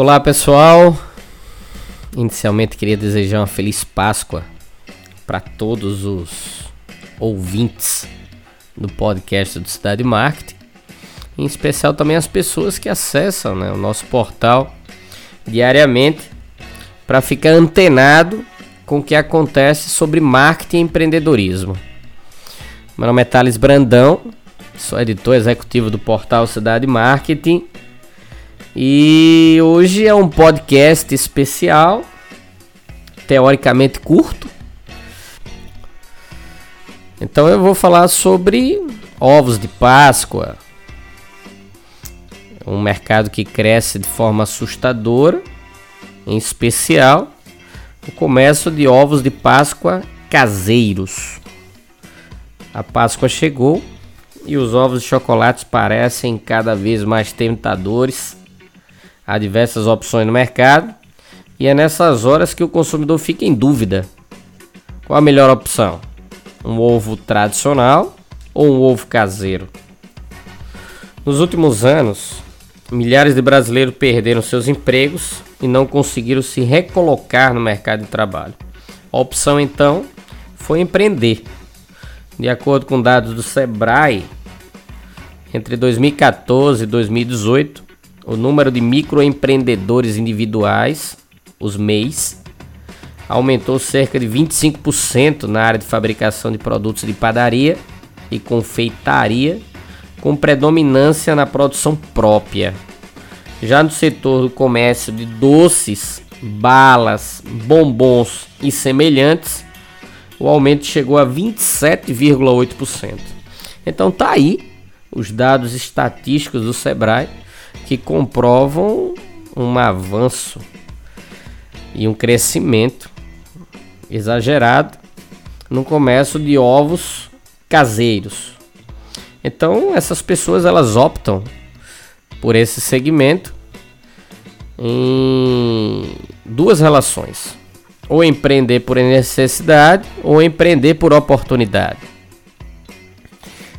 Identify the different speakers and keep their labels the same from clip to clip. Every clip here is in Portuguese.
Speaker 1: Olá pessoal, inicialmente queria desejar uma feliz Páscoa para todos os ouvintes do podcast do Cidade Marketing, em especial também as pessoas que acessam né, o nosso portal diariamente para ficar antenado com o que acontece sobre marketing e empreendedorismo. Meu nome é Thales Brandão, sou editor executivo do portal Cidade Marketing e hoje é um podcast especial, teoricamente curto. Então eu vou falar sobre ovos de Páscoa, um mercado que cresce de forma assustadora, em especial o comércio de ovos de Páscoa caseiros. A Páscoa chegou e os ovos de chocolate parecem cada vez mais tentadores Há diversas opções no mercado e é nessas horas que o consumidor fica em dúvida. Qual a melhor opção? Um ovo tradicional ou um ovo caseiro? Nos últimos anos, milhares de brasileiros perderam seus empregos e não conseguiram se recolocar no mercado de trabalho. A opção então foi empreender. De acordo com dados do Sebrae, entre 2014 e 2018, o número de microempreendedores individuais, os MEIs, aumentou cerca de 25% na área de fabricação de produtos de padaria e confeitaria, com predominância na produção própria. Já no setor do comércio de doces, balas, bombons e semelhantes, o aumento chegou a 27,8%. Então tá aí os dados estatísticos do Sebrae que comprovam um avanço e um crescimento exagerado no comércio de ovos caseiros. Então, essas pessoas elas optam por esse segmento em duas relações: ou empreender por necessidade ou empreender por oportunidade.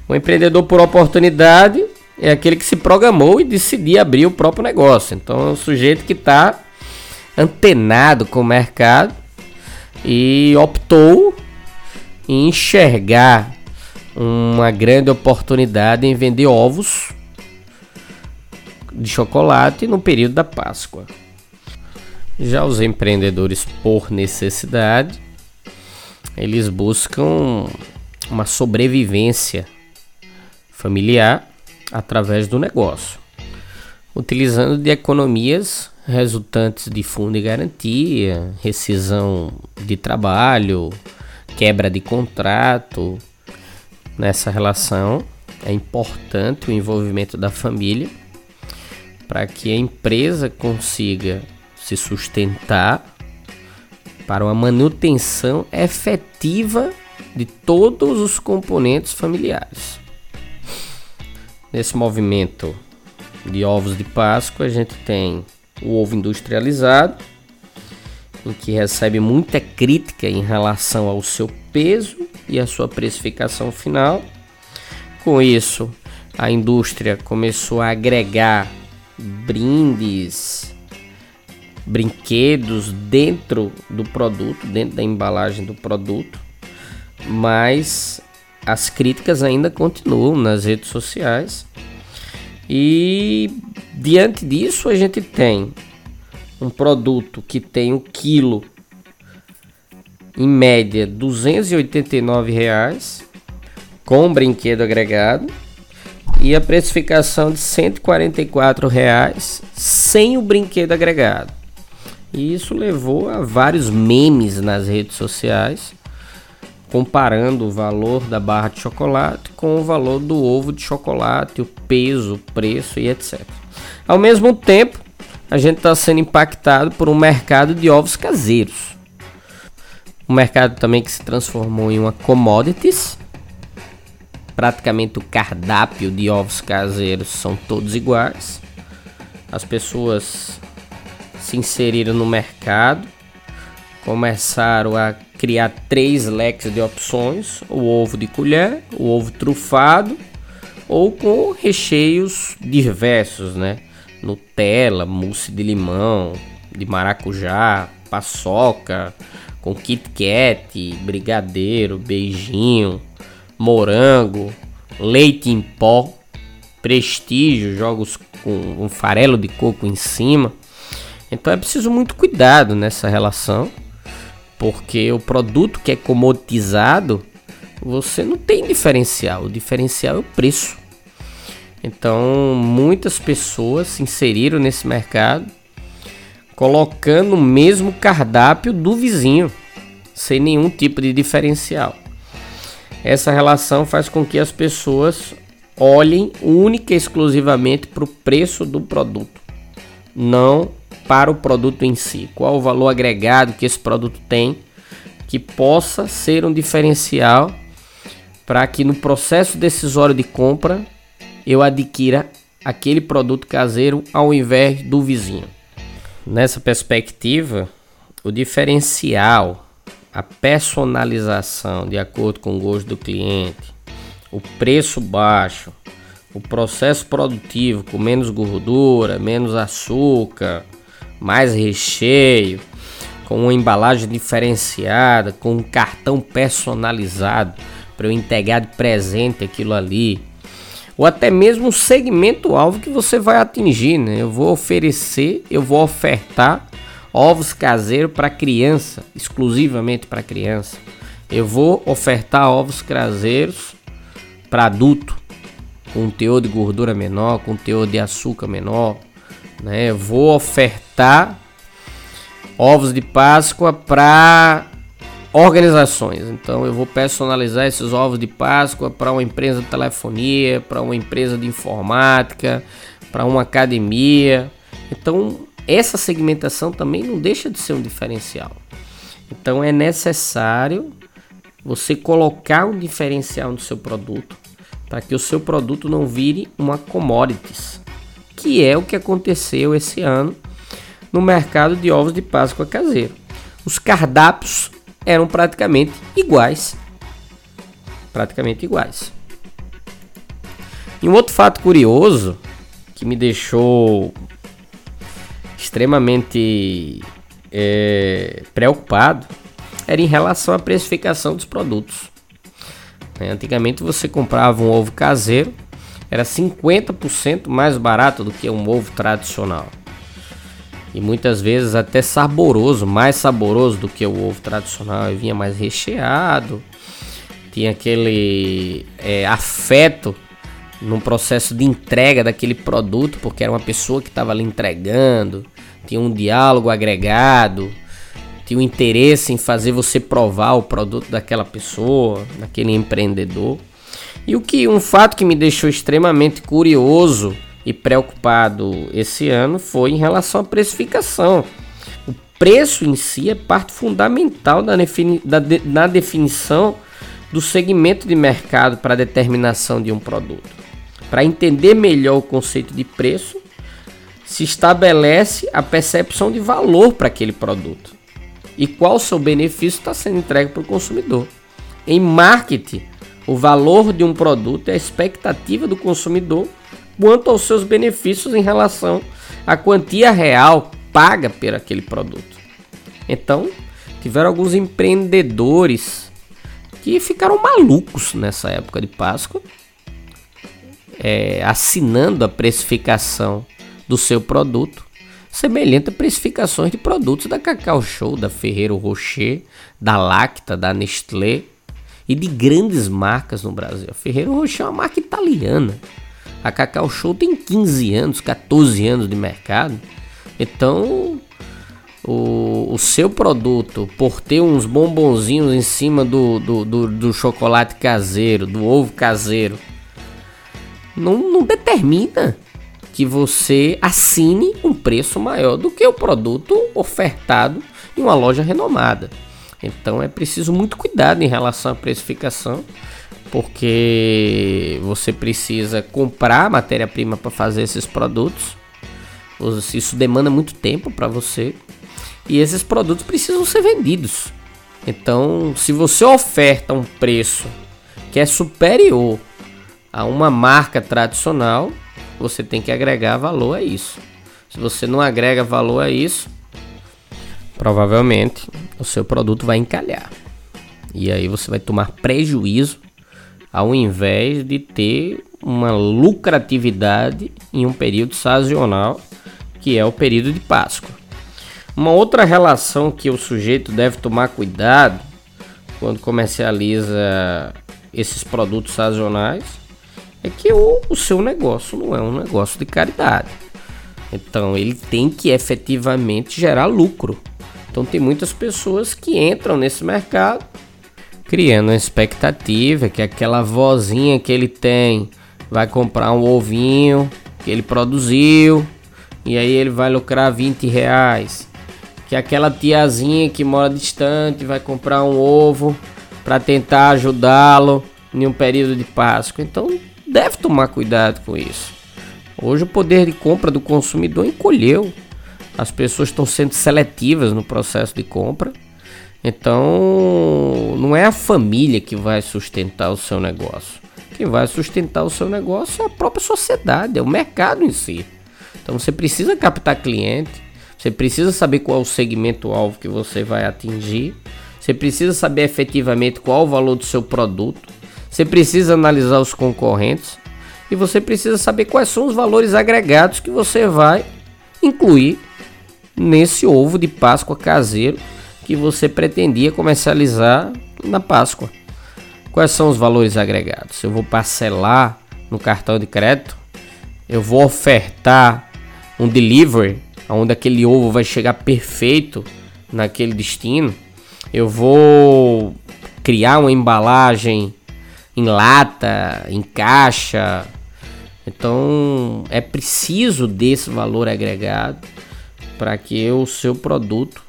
Speaker 1: O empreendedor por oportunidade é aquele que se programou e decidiu abrir o próprio negócio. Então é um sujeito que está antenado com o mercado e optou em enxergar uma grande oportunidade em vender ovos de chocolate no período da Páscoa. Já os empreendedores por necessidade, eles buscam uma sobrevivência familiar através do negócio, utilizando de economias resultantes de fundo de garantia, rescisão de trabalho, quebra de contrato. Nessa relação é importante o envolvimento da família para que a empresa consiga se sustentar para uma manutenção efetiva de todos os componentes familiares. Nesse movimento de ovos de Páscoa, a gente tem o ovo industrializado, em que recebe muita crítica em relação ao seu peso e a sua precificação final. Com isso, a indústria começou a agregar brindes, brinquedos dentro do produto, dentro da embalagem do produto, mas as críticas ainda continuam nas redes sociais. E diante disso a gente tem um produto que tem um quilo em média 289 reais com brinquedo agregado e a precificação de 144 reais sem o brinquedo agregado. E isso levou a vários memes nas redes sociais comparando o valor da barra de chocolate com o valor do ovo de chocolate, o peso, o preço e etc. Ao mesmo tempo, a gente está sendo impactado por um mercado de ovos caseiros. Um mercado também que se transformou em uma commodities. Praticamente o cardápio de ovos caseiros são todos iguais. As pessoas se inseriram no mercado, começaram a criar três leques de opções: o ovo de colher, o ovo trufado ou com recheios diversos, né? Nutella, mousse de limão, de maracujá, paçoca, com Kit Kat, brigadeiro, beijinho, morango, leite em pó, prestígio, jogos com um farelo de coco em cima. Então é preciso muito cuidado nessa relação, porque o produto que é comoditizado, você não tem diferencial, o diferencial é o preço. Então, muitas pessoas se inseriram nesse mercado colocando o mesmo cardápio do vizinho, sem nenhum tipo de diferencial. Essa relação faz com que as pessoas olhem única e exclusivamente para o preço do produto, não para o produto em si. Qual o valor agregado que esse produto tem que possa ser um diferencial para que no processo decisório de compra eu adquira aquele produto caseiro ao invés do vizinho. Nessa perspectiva, o diferencial, a personalização de acordo com o gosto do cliente, o preço baixo, o processo produtivo com menos gordura, menos açúcar, mais recheio, com uma embalagem diferenciada, com um cartão personalizado para eu entregar de presente aquilo ali, ou até mesmo um segmento alvo que você vai atingir, né? Eu vou oferecer, eu vou ofertar ovos caseiros para criança, exclusivamente para criança. Eu vou ofertar ovos caseiros para adulto, com teor de gordura menor, com teor de açúcar menor, né? Vou ofertar ovos de Páscoa para organizações. Então eu vou personalizar esses ovos de Páscoa para uma empresa de telefonia, para uma empresa de informática, para uma academia. Então essa segmentação também não deixa de ser um diferencial. Então é necessário você colocar um diferencial no seu produto para que o seu produto não vire uma commodities, que é o que aconteceu esse ano no mercado de ovos de Páscoa caseiro. Os cardápios eram praticamente iguais. Praticamente iguais. E um outro fato curioso que me deixou extremamente é, preocupado era em relação à precificação dos produtos. Né, antigamente você comprava um ovo caseiro, era 50% mais barato do que um ovo tradicional e muitas vezes até saboroso, mais saboroso do que o ovo tradicional e vinha mais recheado. Tinha aquele é, afeto no processo de entrega daquele produto, porque era uma pessoa que estava ali entregando, tinha um diálogo agregado, tinha um interesse em fazer você provar o produto daquela pessoa, daquele empreendedor. E o que um fato que me deixou extremamente curioso e preocupado esse ano foi em relação à precificação. O preço em si é parte fundamental da, defini da de na definição do segmento de mercado para a determinação de um produto. Para entender melhor o conceito de preço, se estabelece a percepção de valor para aquele produto e qual seu benefício está sendo entregue para o consumidor. Em marketing, o valor de um produto é a expectativa do consumidor quanto aos seus benefícios em relação à quantia real paga por aquele produto. Então, tiveram alguns empreendedores que ficaram malucos nessa época de Páscoa, é, assinando a precificação do seu produto, semelhante a precificações de produtos da Cacau Show, da Ferreiro Rocher, da Lacta, da Nestlé e de grandes marcas no Brasil. A Ferreiro Rocher é uma marca italiana a Cacau Show tem 15 anos, 14 anos de mercado. Então, o, o seu produto, por ter uns bombonzinhos em cima do, do, do, do chocolate caseiro, do ovo caseiro, não, não determina que você assine um preço maior do que o produto ofertado em uma loja renomada. Então é preciso muito cuidado em relação à precificação, porque você precisa comprar matéria-prima para fazer esses produtos. Isso demanda muito tempo para você. E esses produtos precisam ser vendidos. Então, se você oferta um preço que é superior a uma marca tradicional, você tem que agregar valor a isso. Se você não agrega valor a isso, provavelmente o seu produto vai encalhar. E aí você vai tomar prejuízo ao invés de ter uma lucratividade em um período sazonal, que é o período de Páscoa. Uma outra relação que o sujeito deve tomar cuidado quando comercializa esses produtos sazonais é que o, o seu negócio não é um negócio de caridade. Então ele tem que efetivamente gerar lucro. Então tem muitas pessoas que entram nesse mercado criando uma expectativa que aquela vozinha que ele tem vai comprar um ovinho que ele produziu e aí ele vai lucrar 20 reais. Que aquela tiazinha que mora distante vai comprar um ovo para tentar ajudá-lo em um período de Páscoa. Então deve tomar cuidado com isso. Hoje o poder de compra do consumidor encolheu. As pessoas estão sendo seletivas no processo de compra. Então, não é a família que vai sustentar o seu negócio. Quem vai sustentar o seu negócio é a própria sociedade, é o mercado em si. Então, você precisa captar cliente, você precisa saber qual é o segmento alvo que você vai atingir, você precisa saber efetivamente qual é o valor do seu produto, você precisa analisar os concorrentes e você precisa saber quais são os valores agregados que você vai incluir nesse ovo de Páscoa caseiro que você pretendia comercializar na Páscoa. Quais são os valores agregados? Eu vou parcelar no cartão de crédito? Eu vou ofertar um delivery, onde aquele ovo vai chegar perfeito naquele destino? Eu vou criar uma embalagem em lata, em caixa. Então é preciso desse valor agregado para que o seu produto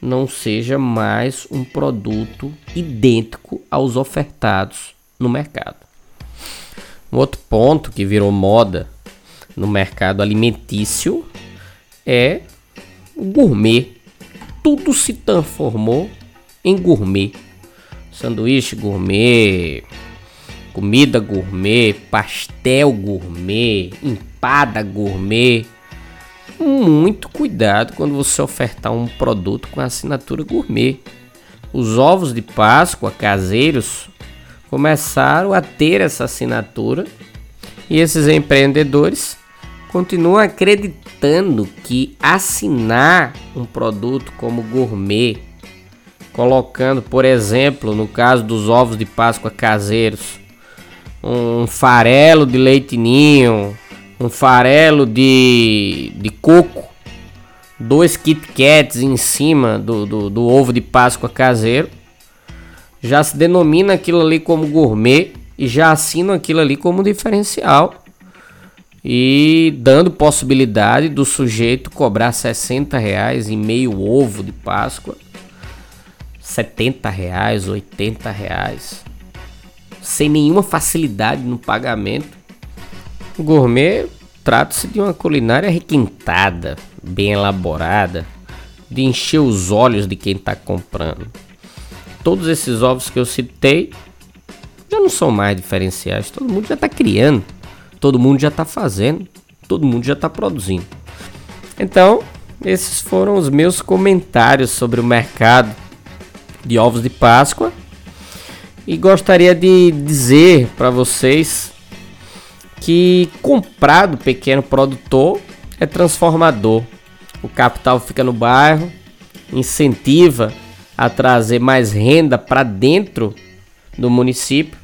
Speaker 1: não seja mais um produto idêntico aos ofertados no mercado. Um outro ponto que virou moda no mercado alimentício é o gourmet. Tudo se transformou em gourmet. Sanduíche gourmet, comida gourmet, pastel gourmet, empada gourmet. Muito cuidado quando você ofertar um produto com assinatura gourmet. Os ovos de Páscoa caseiros começaram a ter essa assinatura e esses empreendedores continuam acreditando que assinar um produto como gourmet, colocando, por exemplo, no caso dos ovos de Páscoa caseiros, um farelo de leite ninho, um farelo de, de coco, dois Kit Kats em cima do, do, do ovo de Páscoa caseiro, já se denomina aquilo ali como gourmet e já assina aquilo ali como diferencial e dando possibilidade do sujeito cobrar 60 reais em meio ovo de Páscoa, 70 reais, 80 reais sem nenhuma facilidade no pagamento. Gourmet trata-se de uma culinária requintada, bem elaborada, de encher os olhos de quem está comprando. Todos esses ovos que eu citei já não são mais diferenciais, todo mundo já está criando, todo mundo já está fazendo, todo mundo já está produzindo. Então, esses foram os meus comentários sobre o mercado de ovos de Páscoa e gostaria de dizer para vocês que comprar do pequeno produtor é transformador. O capital fica no bairro, incentiva a trazer mais renda para dentro do município,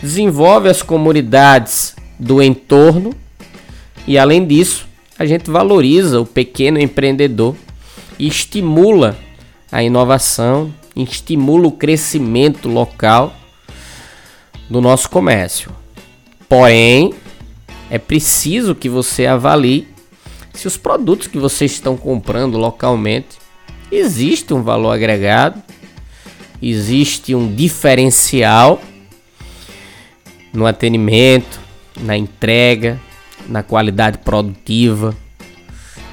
Speaker 1: desenvolve as comunidades do entorno e, além disso, a gente valoriza o pequeno empreendedor e estimula a inovação estimula o crescimento local do nosso comércio. Porém, é preciso que você avalie se os produtos que vocês estão comprando localmente existe um valor agregado, existe um diferencial no atendimento, na entrega, na qualidade produtiva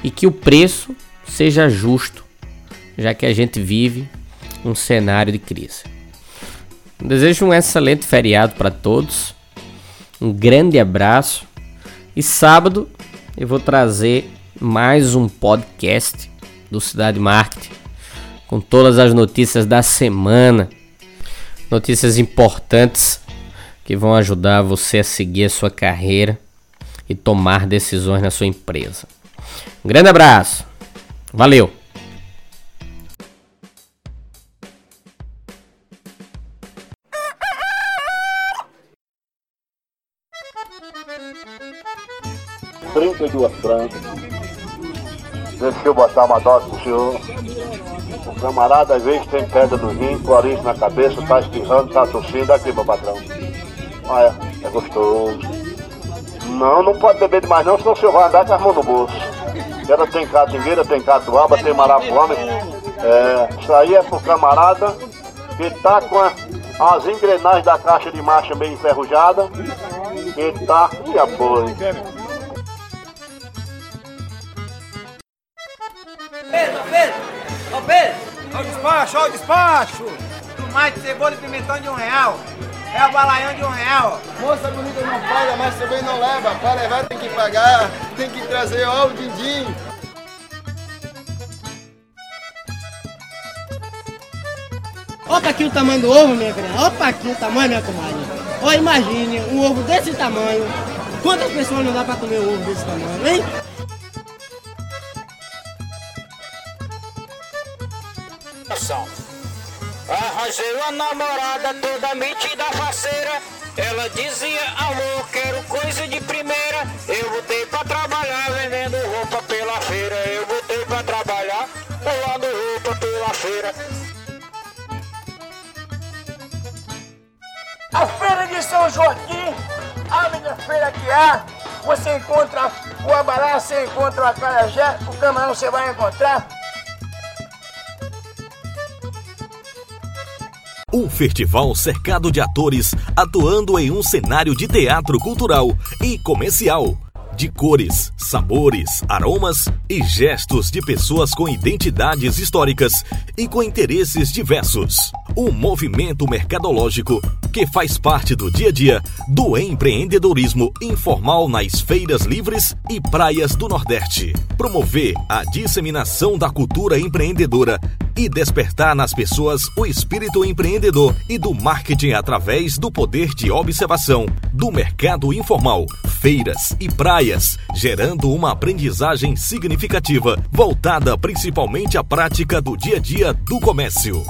Speaker 1: e que o preço seja justo, já que a gente vive um cenário de crise. Desejo um excelente feriado para todos, um grande abraço e sábado eu vou trazer mais um podcast do Cidade Marketing com todas as notícias da semana, notícias importantes que vão ajudar você a seguir a sua carreira e tomar decisões na sua empresa. Um grande abraço, valeu!
Speaker 2: Trinta e duas francas. Deixa eu botar uma dose pro senhor. O camarada às vezes tem pedra no rim, clorinho na cabeça, tá espirrando, tá tossindo. Aqui, meu patrão. Olha, é gostoso. Não, não pode beber demais não, senão o senhor vai andar com as mãos no bolso. Ela tem catingueira, tem catuaba, tem marapuama. É, isso aí é pro camarada que tá com a, as engrenagens da caixa de marcha bem enferrujada. Que tá. E apoio.
Speaker 3: Pedro, Pedro! Ô Pedro! O despacho, ó o despacho! Tomate, cebola e pimentão de um real. É o balaião de um real.
Speaker 4: Moça bonita não paga, mas também não leva. Para levar tem que pagar, tem que trazer ó o din-din.
Speaker 5: Opa aqui o tamanho do ovo, minha filha. Opa aqui o tamanho, minha comadre. Ó, imagine um ovo desse tamanho. Quantas pessoas não dá pra comer um ovo desse tamanho, hein?
Speaker 6: Arranjei uma namorada toda metida faceira. Ela dizia, amor, quero coisa de primeira.
Speaker 3: São Joaquim, a melhor feira que há. Você encontra o abará, você encontra o acarajé, o camarão você vai encontrar.
Speaker 7: Um festival cercado de atores atuando em um cenário de teatro cultural e comercial. De cores, sabores, aromas e gestos de pessoas com identidades históricas e com interesses diversos. Um movimento mercadológico que faz parte do dia a dia do empreendedorismo informal nas feiras livres e praias do Nordeste. Promover a disseminação da cultura empreendedora e despertar nas pessoas o espírito empreendedor e do marketing através do poder de observação do mercado informal, feiras e praias, gerando uma aprendizagem significativa voltada principalmente à prática do dia a dia do comércio.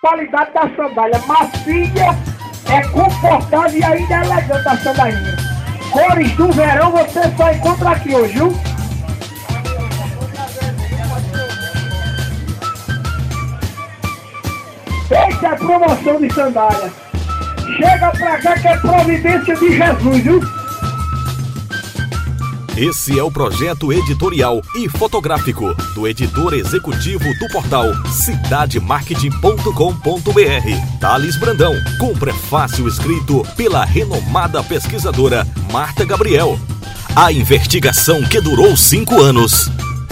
Speaker 8: qualidade da sandália macia, é confortável e ainda é elegante a sandalinha. Cores do verão você só encontra aqui hoje, viu? É promoção de sandália. Chega pra cá que é providência de Jesus, viu?
Speaker 7: Esse é o projeto editorial e fotográfico do editor executivo do portal cidademarketing.com.br, Thales Brandão, com prefácio escrito pela renomada pesquisadora Marta Gabriel. A investigação que durou cinco anos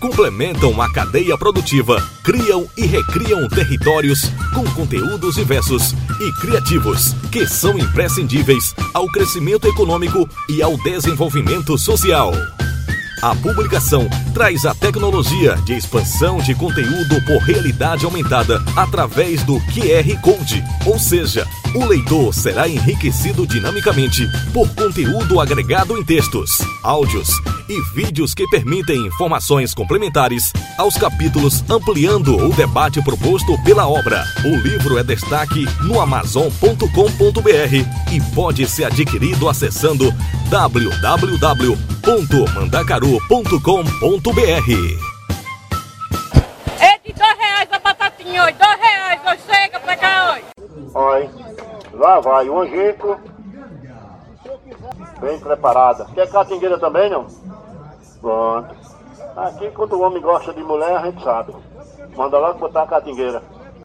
Speaker 7: complementam a cadeia produtiva, criam e recriam territórios com conteúdos diversos e criativos que são imprescindíveis ao crescimento econômico e ao desenvolvimento social. A publicação traz a tecnologia de expansão de conteúdo por realidade aumentada através do QR Code, ou seja, o leitor será enriquecido dinamicamente por conteúdo agregado em textos, áudios e vídeos que permitem informações complementares aos capítulos, ampliando o debate proposto pela obra. O livro é destaque no amazon.com.br e pode ser adquirido acessando www.mandacaru.com.br.
Speaker 9: É de dois reais a batatinha hoje, dois reais, chega pra cá.
Speaker 2: Olha, lá vai o angico. Bem preparada. Quer catingueira também, não? Pronto. Aqui, quando o homem gosta de mulher, a gente sabe. Manda logo botar a catingueira.